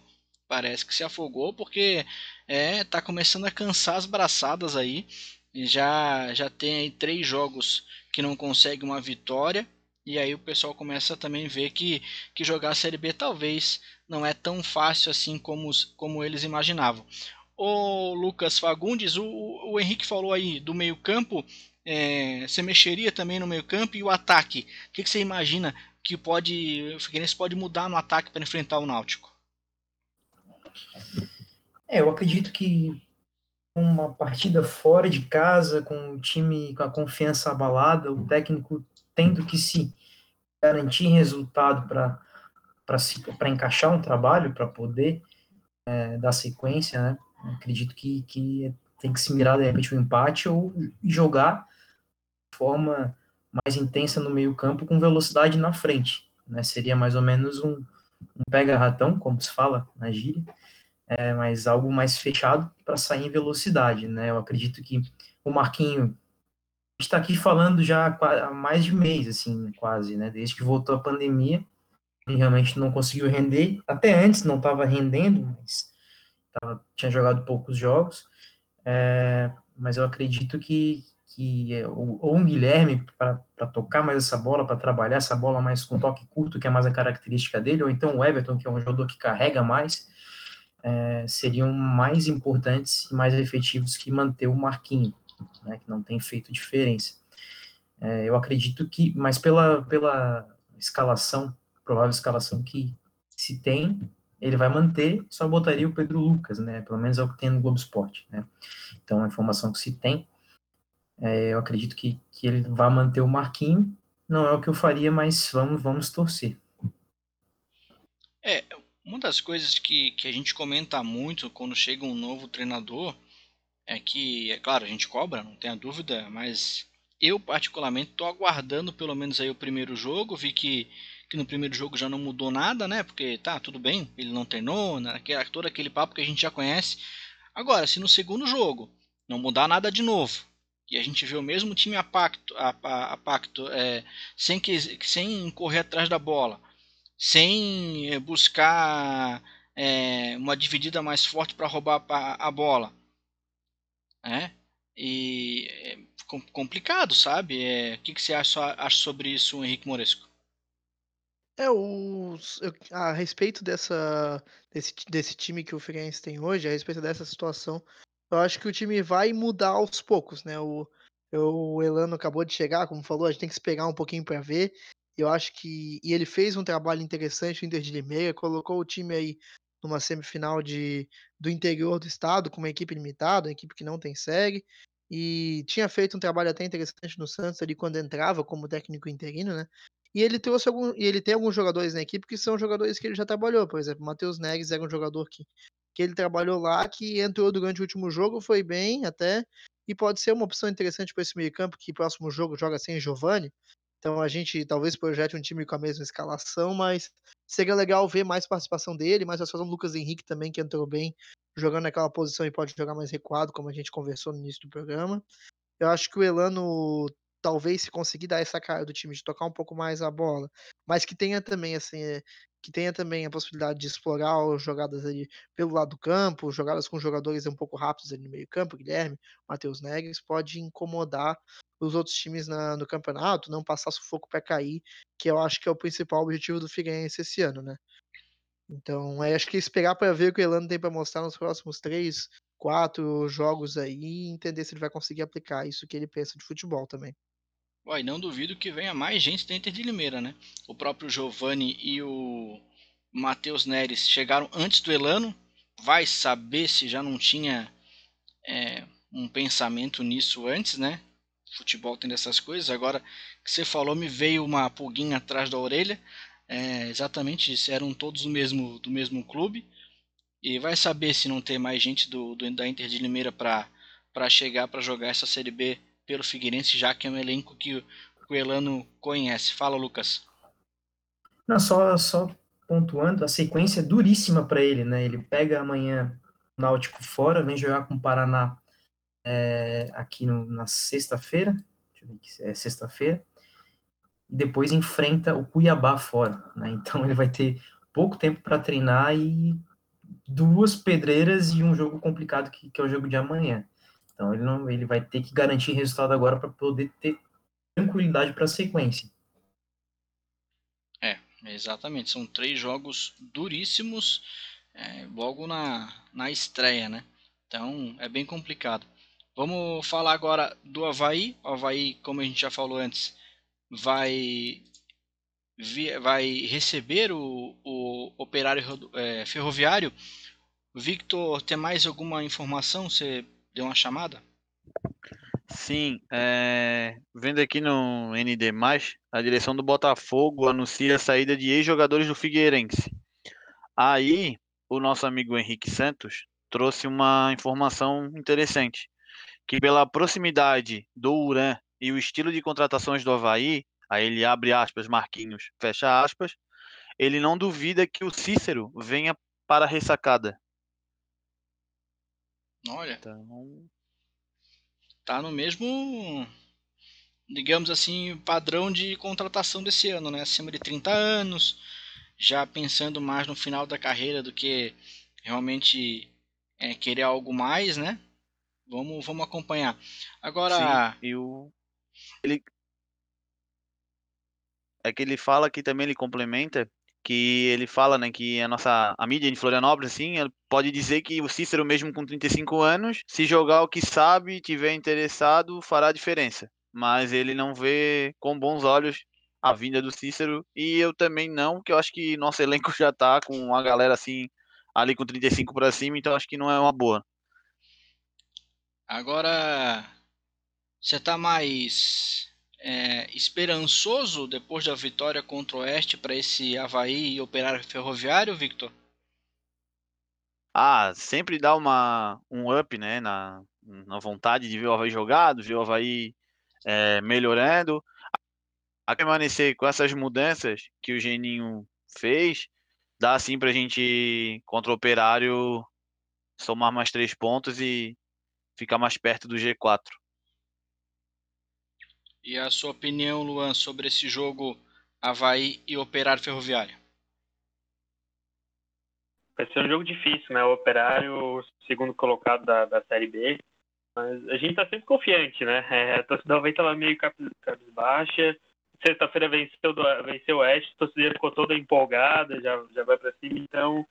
Parece que se afogou porque é tá começando a cansar as braçadas aí. Já já tem aí três jogos que não consegue uma vitória e aí o pessoal começa a também ver que, que jogar a Série B talvez não é tão fácil assim como, como eles imaginavam. ô Lucas Fagundes, o, o Henrique falou aí do meio campo, é, você mexeria também no meio campo e o ataque. O que, que você imagina que pode o Figueirense pode mudar no ataque para enfrentar o Náutico? É, eu acredito que uma partida fora de casa, com o time com a confiança abalada, o técnico tendo que se garantir resultado para encaixar um trabalho, para poder é, dar sequência, né? Acredito que, que tem que se mirar de repente o um empate ou jogar forma mais intensa no meio campo com velocidade na frente, né? Seria mais ou menos um, um pega-ratão, como se fala na gíria, é, mas algo mais fechado para sair em velocidade, né? Eu acredito que o Marquinho está aqui falando já há mais de mês, assim, quase, né? Desde que voltou a pandemia, ele realmente não conseguiu render. Até antes não estava rendendo, mas tava, tinha jogado poucos jogos. É, mas eu acredito que, que é, ou, ou um Guilherme para tocar mais essa bola, para trabalhar essa bola mais com toque curto, que é mais a característica dele, ou então o Everton, que é um jogador que carrega mais, é, seriam mais importantes e mais efetivos que manter o Marquinho, né, que não tem feito diferença. É, eu acredito que, mas pela, pela escalação, provável escalação que se tem, ele vai manter, só botaria o Pedro Lucas, né? Pelo menos é o que tem no Globo Esporte, né? Então, a informação que se tem, é, eu acredito que, que ele vai manter o Marquinho. Não é o que eu faria, mas vamos, vamos torcer. É, uma das coisas que, que a gente comenta muito quando chega um novo treinador é que, é claro, a gente cobra, não tenha dúvida, mas eu particularmente estou aguardando pelo menos aí o primeiro jogo, vi que que no primeiro jogo já não mudou nada, né? Porque tá, tudo bem, ele não treinou, né? todo aquele papo que a gente já conhece. Agora, se no segundo jogo não mudar nada de novo, e a gente vê o mesmo time a pacto, a, a, a pacto é, sem, que, sem correr atrás da bola, sem é, buscar é, uma dividida mais forte para roubar a, a bola, né? E é complicado, sabe? É, o que, que você acha, acha sobre isso, Henrique Moresco? É, eu a respeito dessa desse desse time que o Figueirense tem hoje, a respeito dessa situação, eu acho que o time vai mudar aos poucos, né, o o Elano acabou de chegar, como falou, a gente tem que esperar um pouquinho para ver. Eu acho que e ele fez um trabalho interessante no Inter de Limeira, colocou o time aí numa semifinal de do interior do estado, com uma equipe limitada, uma equipe que não tem série, e tinha feito um trabalho até interessante no Santos ali quando entrava como técnico interino, né. E ele trouxe algum e ele tem alguns jogadores na equipe que são jogadores que ele já trabalhou, por exemplo, o Matheus Neres era um jogador que que ele trabalhou lá, que entrou durante o último jogo, foi bem até, e pode ser uma opção interessante para esse meio-campo, que próximo jogo joga sem Giovani. Então a gente talvez projete um time com a mesma escalação, mas seria legal ver mais participação dele, mais participação do Lucas Henrique também, que entrou bem, jogando naquela posição e pode jogar mais recuado, como a gente conversou no início do programa. Eu acho que o Elano talvez se conseguir dar essa cara do time de tocar um pouco mais a bola, mas que tenha também assim, eh, que tenha também a possibilidade de explorar as jogadas ali pelo lado do campo, jogadas com jogadores um pouco rápidos ali no meio-campo, Guilherme, Matheus Neves, pode incomodar os outros times na, no campeonato, não passar sufoco para cair, que eu acho que é o principal objetivo do Figueirense esse ano, né? Então, é, acho que esperar para ver o que o Elano tem para mostrar nos próximos três, quatro jogos aí e entender se ele vai conseguir aplicar isso que ele pensa de futebol também. Uai, não duvido que venha mais gente dentro de Limeira, né? O próprio Giovanni e o Matheus Neres chegaram antes do Elano. Vai saber se já não tinha é, um pensamento nisso antes, né? Futebol tem dessas coisas. Agora que você falou, me veio uma pulguinha atrás da orelha. É, exatamente isso, eram todos do mesmo, do mesmo clube. E vai saber se não tem mais gente do, do da Inter de Limeira para chegar para jogar essa Série B pelo Figueirense, já que é um elenco que o Elano conhece. Fala, Lucas. Não, só, só pontuando, a sequência é duríssima para ele, né? Ele pega amanhã o Náutico fora, vem jogar com o Paraná é, aqui no, na sexta-feira, é sexta-feira, e depois enfrenta o Cuiabá fora, né? Então ele vai ter pouco tempo para treinar e duas pedreiras e um jogo complicado que, que é o jogo de amanhã. Então ele não, ele vai ter que garantir resultado agora para poder ter tranquilidade para a sequência. É, exatamente. São três jogos duríssimos é, logo na, na estreia, né? Então é bem complicado. Vamos falar agora do Havaí. O Havaí, como a gente já falou antes, vai, vai receber o, o operário é, ferroviário. Victor, tem mais alguma informação? Você deu uma chamada? Sim, é... vendo aqui no ND, a direção do Botafogo anuncia a saída de ex-jogadores do Figueirense. Aí, o nosso amigo Henrique Santos trouxe uma informação interessante, que pela proximidade do Uran e o estilo de contratações do Havaí, aí ele abre aspas, Marquinhos, fecha aspas, ele não duvida que o Cícero venha para a ressacada. Olha. Então, tá no mesmo, digamos assim, padrão de contratação desse ano, né? Acima de 30 anos, já pensando mais no final da carreira do que realmente é, querer algo mais, né? Vamos, vamos acompanhar. Agora. Sim, e o... ele... É que ele fala que também ele complementa que ele fala, né, que a nossa a mídia em Florianópolis, assim, pode dizer que o Cícero, mesmo com 35 anos, se jogar o que sabe, tiver interessado, fará diferença. Mas ele não vê com bons olhos a vinda do Cícero e eu também não, que eu acho que nosso elenco já tá com uma galera assim ali com 35 para cima, então acho que não é uma boa. Agora você tá mais é, esperançoso depois da vitória contra o Oeste para esse Havaí e Operário Ferroviário, Victor? Ah, sempre dá uma, um up né, na, na vontade de ver o Havaí jogado, ver o Havaí é, melhorando. A permanecer com essas mudanças que o Geninho fez, dá assim para a gente, contra o Operário, somar mais três pontos e ficar mais perto do G4. E a sua opinião, Luan, sobre esse jogo Havaí e Operário Ferroviário? Vai ser um jogo difícil, né? O Operário, segundo colocado da, da Série B. Mas a gente tá sempre confiante, né? É, a torcida Havaí tava meio cabisbaixa. Sexta-feira venceu, venceu o Oeste, a torcida ficou toda empolgada, já, já vai para cima. Então,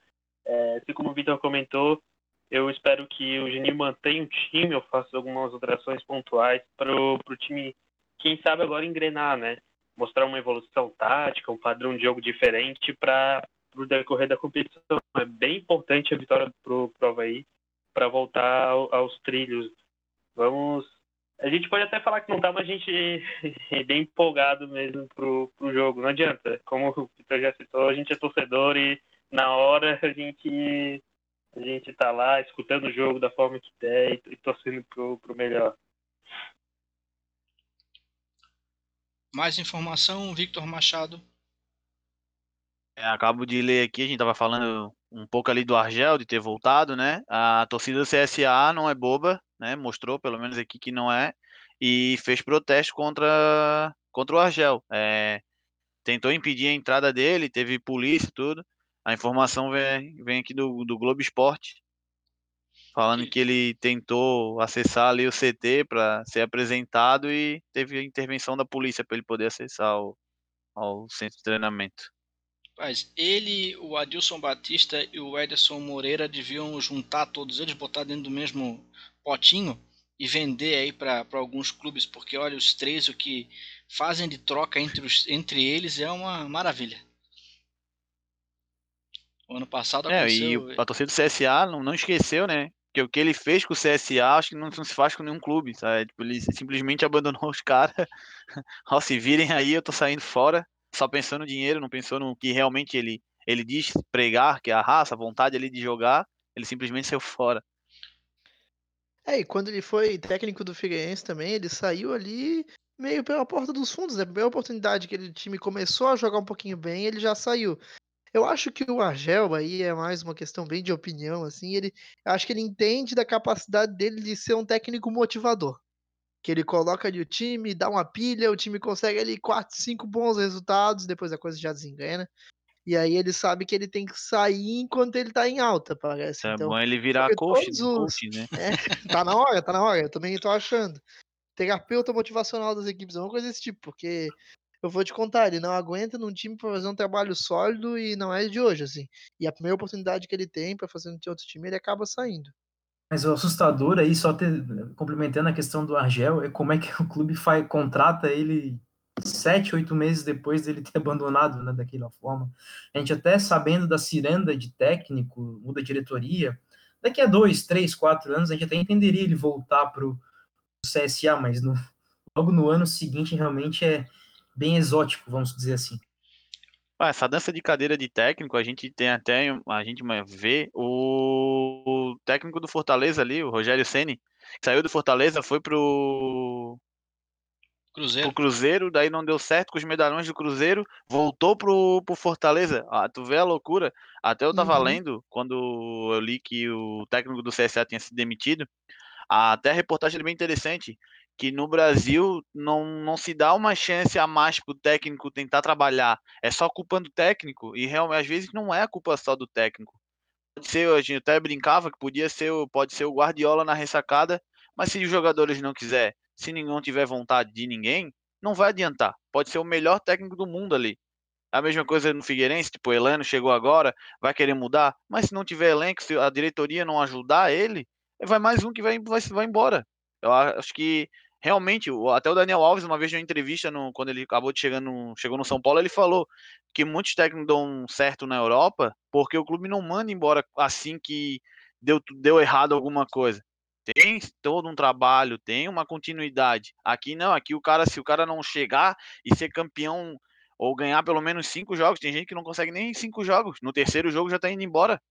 é, assim como o Vitor comentou, eu espero que o Geninho mantenha o time, eu faço algumas alterações pontuais para o time quem sabe agora engrenar, né? Mostrar uma evolução tática, um padrão de jogo diferente para o decorrer da competição. É bem importante a vitória pro, pro Havaí para voltar ao, aos trilhos. Vamos. A gente pode até falar que não tá, mas a gente é bem empolgado mesmo pro, pro jogo. Não adianta. Como o Peter já citou, a gente é torcedor e na hora a gente a gente tá lá escutando o jogo da forma que der e, e torcendo pro, pro melhor. Mais informação, Victor Machado. É, acabo de ler aqui, a gente estava falando um pouco ali do Argel, de ter voltado, né? A torcida do CSA não é boba, né? Mostrou, pelo menos aqui, que não é. E fez protesto contra, contra o Argel. É, tentou impedir a entrada dele, teve polícia e tudo. A informação vem, vem aqui do, do Globo Esporte, falando que ele tentou acessar ali o CT para ser apresentado e teve a intervenção da polícia para ele poder acessar o, ao centro de treinamento. Mas ele, o Adilson Batista e o Ederson Moreira deviam juntar todos eles, botar dentro do mesmo potinho e vender aí para alguns clubes, porque olha, os três o que fazem de troca entre, os, entre eles é uma maravilha. O ano passado aconteceu... É, e a torcida do CSA não, não esqueceu, né? Porque o que ele fez com o CSA, acho que não, não se faz com nenhum clube, sabe? Tipo, ele simplesmente abandonou os caras. Ó, se virem aí, eu tô saindo fora, só pensando no dinheiro, não pensou no que realmente ele, ele diz pregar, que é a raça, a vontade ali de jogar, ele simplesmente saiu fora. É, e quando ele foi técnico do Figueirense também, ele saiu ali meio pela porta dos fundos, né? A primeira oportunidade que o time começou a jogar um pouquinho bem, ele já saiu. Eu acho que o Argel aí é mais uma questão bem de opinião, assim, ele acho que ele entende da capacidade dele de ser um técnico motivador. Que ele coloca ali o time, dá uma pilha, o time consegue ali 4, 5 bons resultados, depois a coisa já desengana. E aí ele sabe que ele tem que sair enquanto ele tá em alta, parece. É então, bom ele virar coach, os... coach, né? É, tá na hora, tá na hora. Eu também tô achando. Terapeuta motivacional das equipes, é uma coisa desse tipo, porque eu vou te contar, ele não aguenta num time para fazer um trabalho sólido e não é de hoje, assim. E a primeira oportunidade que ele tem para fazer no outro time, ele acaba saindo. Mas o assustador aí, só ter, complementando a questão do Argel, é como é que o clube faz, contrata ele sete, oito meses depois dele ter abandonado né, daquela forma. A gente até sabendo da ciranda de técnico, muda diretoria, daqui a dois, três, quatro anos a gente até entenderia ele voltar para o CSA, mas no, logo no ano seguinte realmente é bem exótico, vamos dizer assim. Ah, essa dança de cadeira de técnico, a gente tem até, a gente vê o, o técnico do Fortaleza ali, o Rogério Ceni, saiu do Fortaleza, foi pro Cruzeiro. pro Cruzeiro, daí não deu certo com os medalhões do Cruzeiro, voltou pro, pro Fortaleza. Ah, tu vê a loucura? Até eu tava Uhum. lendo, quando eu li que o técnico do CSA tinha sido demitido, até a reportagem é bem interessante, que no Brasil não, não se dá uma chance a mais pro técnico tentar trabalhar. É só culpa do técnico, e realmente às vezes não é culpa só do técnico. Pode ser, a gente até brincava que podia ser, o- pode ser o Guardiola na ressacada, mas se os jogadores não quiser, se ninguém tiver vontade de ninguém, não vai adiantar. Pode ser o melhor técnico do mundo ali. A mesma coisa no Figueirense, tipo, o Elano chegou agora, vai querer mudar, mas se não tiver elenco, se a diretoria não ajudar ele, vai mais um que vai, vai, vai embora. Eu acho que realmente, até o Daniel Alves, uma vez em uma entrevista, no, quando ele acabou de chegar no, chegou no São Paulo, ele falou que muitos técnicos dão certo na Europa porque o clube não manda embora assim que deu, deu errado alguma coisa. Tem todo um trabalho, tem uma continuidade. Aqui não, aqui o cara, se o cara não chegar e ser campeão ou ganhar pelo menos cinco jogos, tem gente que não consegue nem cinco jogos. No terceiro jogo já tá indo embora.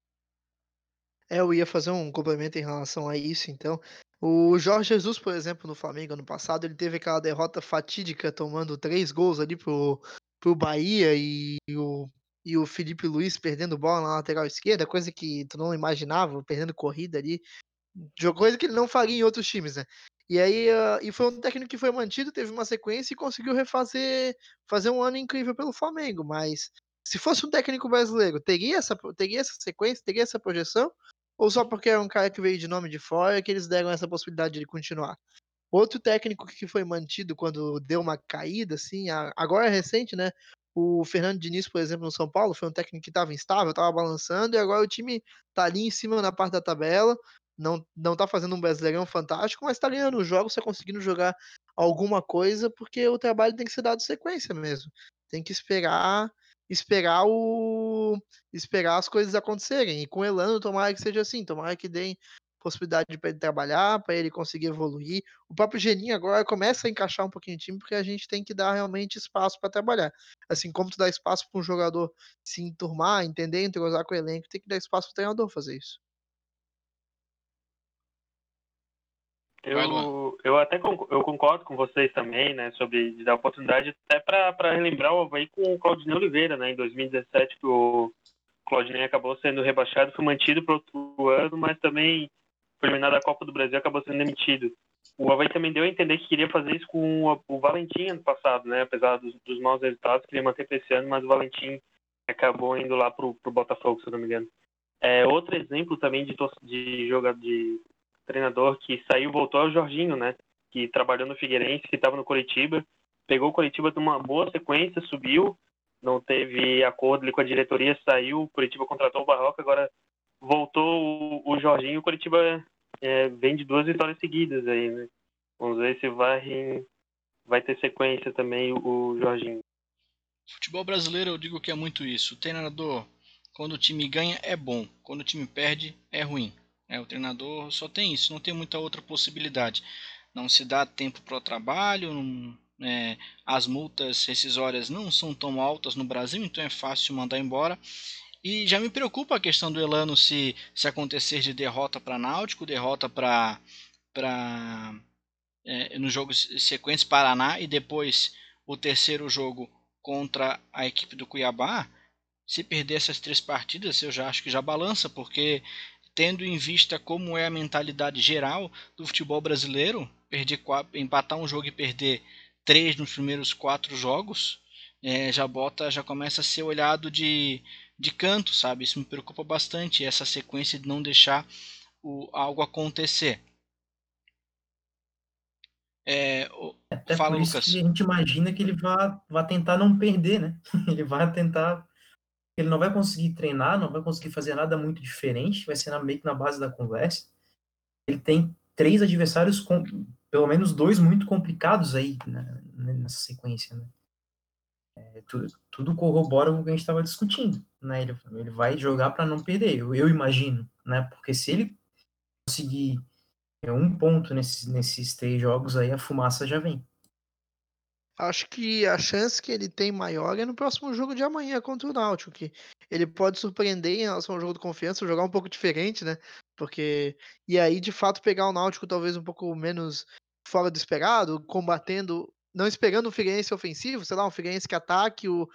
É, eu ia fazer um complemento em relação a isso, então. O Jorge Jesus, por exemplo, no Flamengo ano passado, ele teve aquela derrota fatídica tomando três gols ali pro, pro Bahia e o, e o Felipe Luiz perdendo bola na lateral esquerda, coisa que tu não imaginava, perdendo corrida ali. Coisa que ele não faria em outros times, né? E aí, ah, e foi um técnico que foi mantido, teve uma sequência e conseguiu refazer, fazer um ano incrível pelo Flamengo. Mas se fosse um técnico brasileiro, teria essa, teria essa sequência, teria essa projeção? Ou só porque é um cara que veio de nome de fora que eles deram essa possibilidade de continuar? Outro técnico que foi mantido quando deu uma caída, assim, agora é recente, né? O Fernando Diniz, por exemplo, no São Paulo, foi um técnico que estava instável, estava balançando, e agora o time tá ali em cima na parte da tabela, não, não tá fazendo um brasileirão fantástico, mas tá ganhando os jogos, tá conseguindo jogar alguma coisa, porque o trabalho tem que ser dado sequência mesmo. Tem que esperar, esperar o. esperar as coisas acontecerem. E com o Elano, tomara que seja assim, tomara que deem possibilidade para ele trabalhar, para ele conseguir evoluir. O próprio Geninho agora começa a encaixar um pouquinho o time, porque a gente tem que dar realmente espaço para trabalhar. Assim como tu dá espaço para um jogador se enturmar, entender, entrosar com o elenco, tem que dar espaço para o treinador fazer isso. Vai, Luan. Eu, eu até con- eu concordo com vocês também, né, sobre dar oportunidade até para relembrar o Havaí com o Claudinei Oliveira, né, em 2017, que o Claudinei acabou sendo rebaixado, foi mantido para outro ano, mas também foi eliminado da Copa do Brasil acabou sendo demitido. O Havaí também deu a entender que queria fazer isso com o, o Valentim ano passado, né, apesar dos, dos maus resultados, queria manter para esse ano, mas o Valentim acabou indo lá pro, pro Botafogo, se eu não me engano. É, outro exemplo também de, de jogador de treinador que saiu voltou é o Jorginho, né? Que trabalhou no Figueirense, que estava no Curitiba, pegou o Curitiba numa boa sequência, subiu, não teve acordo ali com a diretoria, saiu, o Curitiba contratou o Barroca, agora voltou o, o Jorginho, o Curitiba é, vem de duas vitórias seguidas aí, né? Vamos ver se vai, vai ter sequência também o, o Jorginho. Futebol brasileiro eu digo que é muito isso. O treinador, quando o time ganha, é bom. Quando o time perde, é ruim. É, o treinador só tem isso, não tem muita outra possibilidade. Não se dá tempo para o trabalho, não- é, as multas rescisórias não são tão altas no Brasil, então é fácil mandar embora. E já me preocupa a questão do Elano se, se acontecer de derrota para Náutico, derrota para para é, nos jogos sequentes Paraná e depois o terceiro jogo contra a equipe do Cuiabá, se perder essas três partidas, eu já acho que já balança, porque tendo em vista como é a mentalidade geral do futebol brasileiro, perder empatar um jogo e perder três nos primeiros quatro jogos, é, já bota, já começa a ser olhado de, de canto, sabe? Isso me preocupa bastante, essa sequência de não deixar o, algo acontecer. É, o- Até Fala, Lucas. a gente imagina que ele vai, vai tentar não perder, né? Ele vai tentar. Ele não vai conseguir treinar, não vai conseguir fazer nada muito diferente, vai ser na- meio que na base da conversa. ele tem três adversários, com, pelo menos dois muito complicados aí né, nessa sequência, né? É, tudo, tudo, corrobora o que a gente estava discutindo, né? Ele, ele vai jogar para não perder, eu, eu, imagino, né? Porque se ele conseguir é, um ponto nesses três jogos, aí a fumaça já vem. Acho que a chance que ele tem maior é no próximo jogo de amanhã contra o Náutico, que ele pode surpreender em relação ao jogo de confiança, jogar um pouco diferente, né? Porque e aí de fato pegar o Náutico talvez um pouco menos fora do esperado, combatendo, não esperando o Figueirense ofensivo, sei lá, um Figueirense que ataque o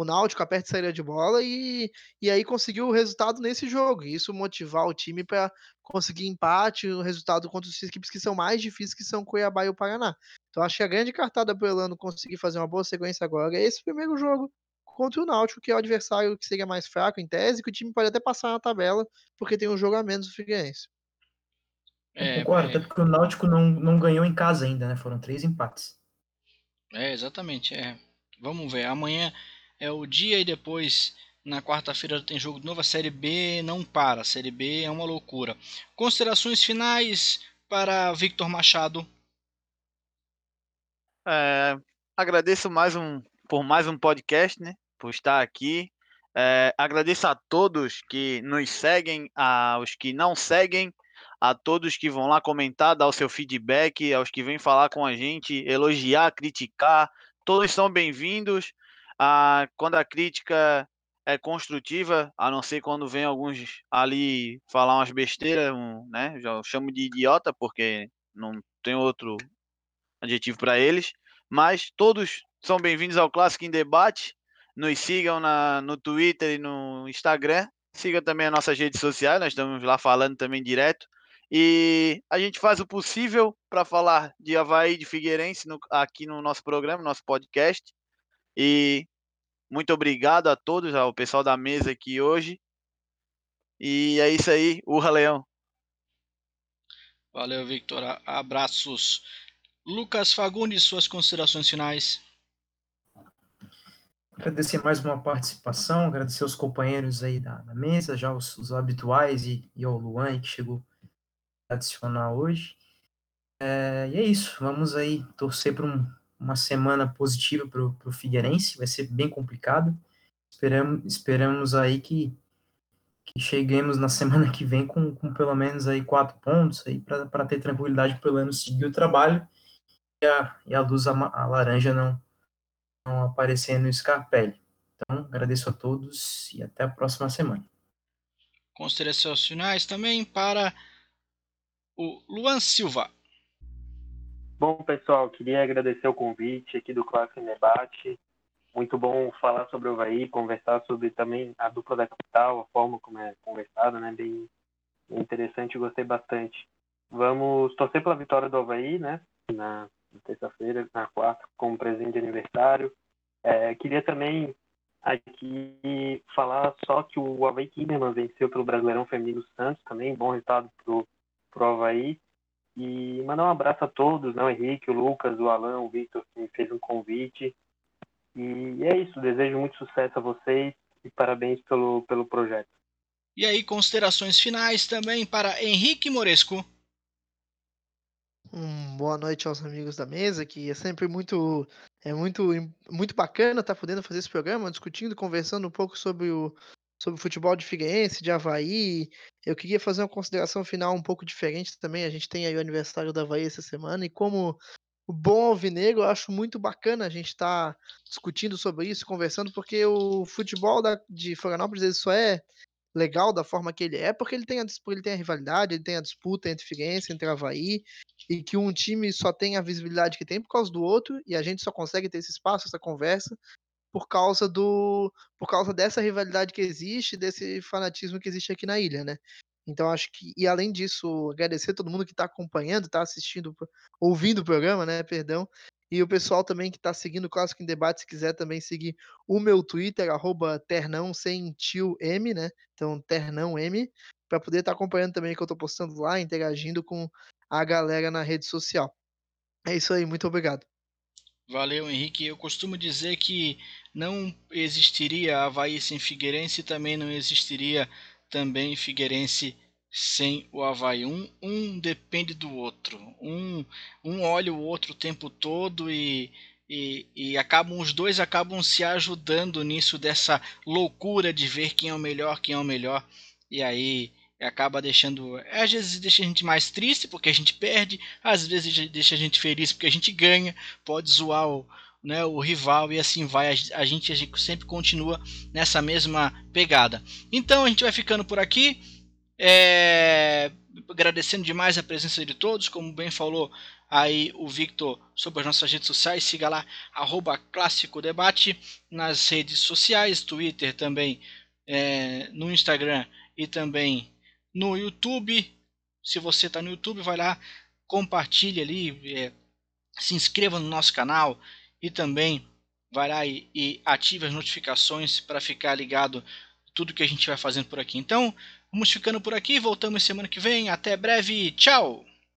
o Náutico aperta saída de bola e, e aí conseguiu o resultado nesse jogo. E isso motivar o time para conseguir empate, o resultado contra as equipes que são mais difíceis, que são Cuiabá e o Paraná. Então acho que a grande cartada para o Elano conseguir fazer uma boa sequência agora é esse primeiro jogo contra o Náutico, que é o adversário que seria mais fraco em tese, que o time pode até passar na tabela, porque tem um jogo a menos do Figueirense. É, concordo, é... até porque o Náutico não, não ganhou em casa ainda, né? Foram três empates. É, exatamente. É. Vamos ver. Amanhã é o dia e depois na quarta-feira tem jogo de novo. A Série B não para. A Série B é uma loucura. Considerações finais para Victor Machado. É, agradeço mais um por mais um podcast, né? Por estar aqui. É, agradeço a todos que nos seguem, aos que não seguem, a todos que vão lá comentar, dar o seu feedback, aos que vêm falar com a gente, elogiar, criticar. Todos são bem-vindos a, quando a crítica é construtiva, a não ser quando vem alguns ali falar umas besteiras, um, né? Já chamo de idiota porque não tem outro adjetivo para eles, mas todos são bem-vindos ao Clássico em Debate. Nos sigam na, no Twitter e no Instagram. Siga também as nossas redes sociais, nós estamos lá falando também direto. E a gente faz o possível para falar de Havaí, de Figueirense no, aqui no nosso programa, nosso podcast. E muito obrigado a todos, ao pessoal da mesa aqui hoje. E é isso aí, urra Leão. Valeu, Victor. Abraços. Lucas Fagundes, suas considerações finais. Agradecer mais uma participação, agradecer os companheiros aí da, da mesa, já os, os habituais e, e ao Luan que chegou a adicionar hoje. É, e é isso, vamos aí torcer para um, uma semana positiva para o Figueirense, vai ser bem complicado. Esperamos, esperamos aí que, que cheguemos na semana que vem com, com pelo menos aí quatro pontos aí para ter tranquilidade pelo menos seguir o trabalho e a, e a luz a, a laranja não, não aparecer no Scarpelli. Então, agradeço a todos e até a próxima semana. Considerações finais também para o Luan Silva. Bom, pessoal, queria agradecer o convite aqui do Clássico em Debate. Muito bom falar sobre o Havaí, conversar sobre também a dupla da capital, a forma como é conversado, né? Bem, interessante, gostei bastante. Vamos torcer pela vitória do Havaí, né? Na terça-feira, na quarta, como presente de aniversário. É, queria também aqui falar só que o Havaí Kinderman venceu pelo Brasileirão Feminino Santos também, bom resultado pro, pro Havaí. E mandar um abraço a todos, né? o Henrique, o Lucas, o Alan, o Victor, que me fez um convite. E é isso, desejo muito sucesso a vocês e parabéns pelo, pelo projeto. E aí, considerações finais também para Henrique Moresco. Hum, boa noite aos amigos da mesa, que é sempre muito é muito muito bacana estar tá podendo fazer esse programa, discutindo, conversando um pouco sobre o, sobre o futebol de Figueirense, de Havaí. Eu queria fazer uma consideração final um pouco diferente também. A gente tem aí o aniversário da Havaí essa semana, e como bom alvinegro, eu acho muito bacana a gente estar tá discutindo sobre isso, conversando, porque o futebol da, de Florianópolis ele só é legal da forma que ele é, porque ele tem, a, ele tem a rivalidade, ele tem a disputa entre Figueirense, entre Havaí, e que um time só tem a visibilidade que tem por causa do outro, e a gente só consegue ter esse espaço, essa conversa, por causa do por causa dessa rivalidade que existe, desse fanatismo que existe aqui na ilha, né? Então acho que e além disso, agradecer a todo mundo que está acompanhando, está assistindo, ouvindo o programa, né? Perdão. E o pessoal também que está seguindo o Clássico em Debate, se quiser também seguir o meu Twitter, arroba Ternão sem tio M, né? Então, Ternão M, para poder estar tá acompanhando também o que eu estou postando lá, interagindo com a galera na rede social. É isso aí, muito obrigado. Valeu, Henrique. Eu costumo dizer que não existiria Havaí sem Figueirense e também não existiria também Figueirense sem o Havaí. Um, um depende do outro. Um, um olha o outro o tempo todo e, e, e, acabam os dois acabam se ajudando nisso dessa loucura de ver quem é o melhor, quem é o melhor. E aí acaba deixando. Às vezes deixa a gente mais triste porque a gente perde, às vezes deixa a gente feliz porque a gente ganha. Pode zoar o, né, o rival e assim vai. A gente, a gente sempre continua nessa mesma pegada. Então a gente vai ficando por aqui. É, agradecendo demais a presença de todos, como bem falou aí o Victor sobre as nossas redes sociais, siga lá, arroba Clássico Debate, nas redes sociais, Twitter também, é, no Instagram e também no YouTube. Se você está no YouTube, vai lá, compartilhe ali, é, se inscreva no nosso canal e também vai lá e, e ative as notificações para ficar ligado tudo que a gente vai fazendo por aqui. Então, Vamos ficando por aqui, voltamos semana que vem. Até breve, tchau!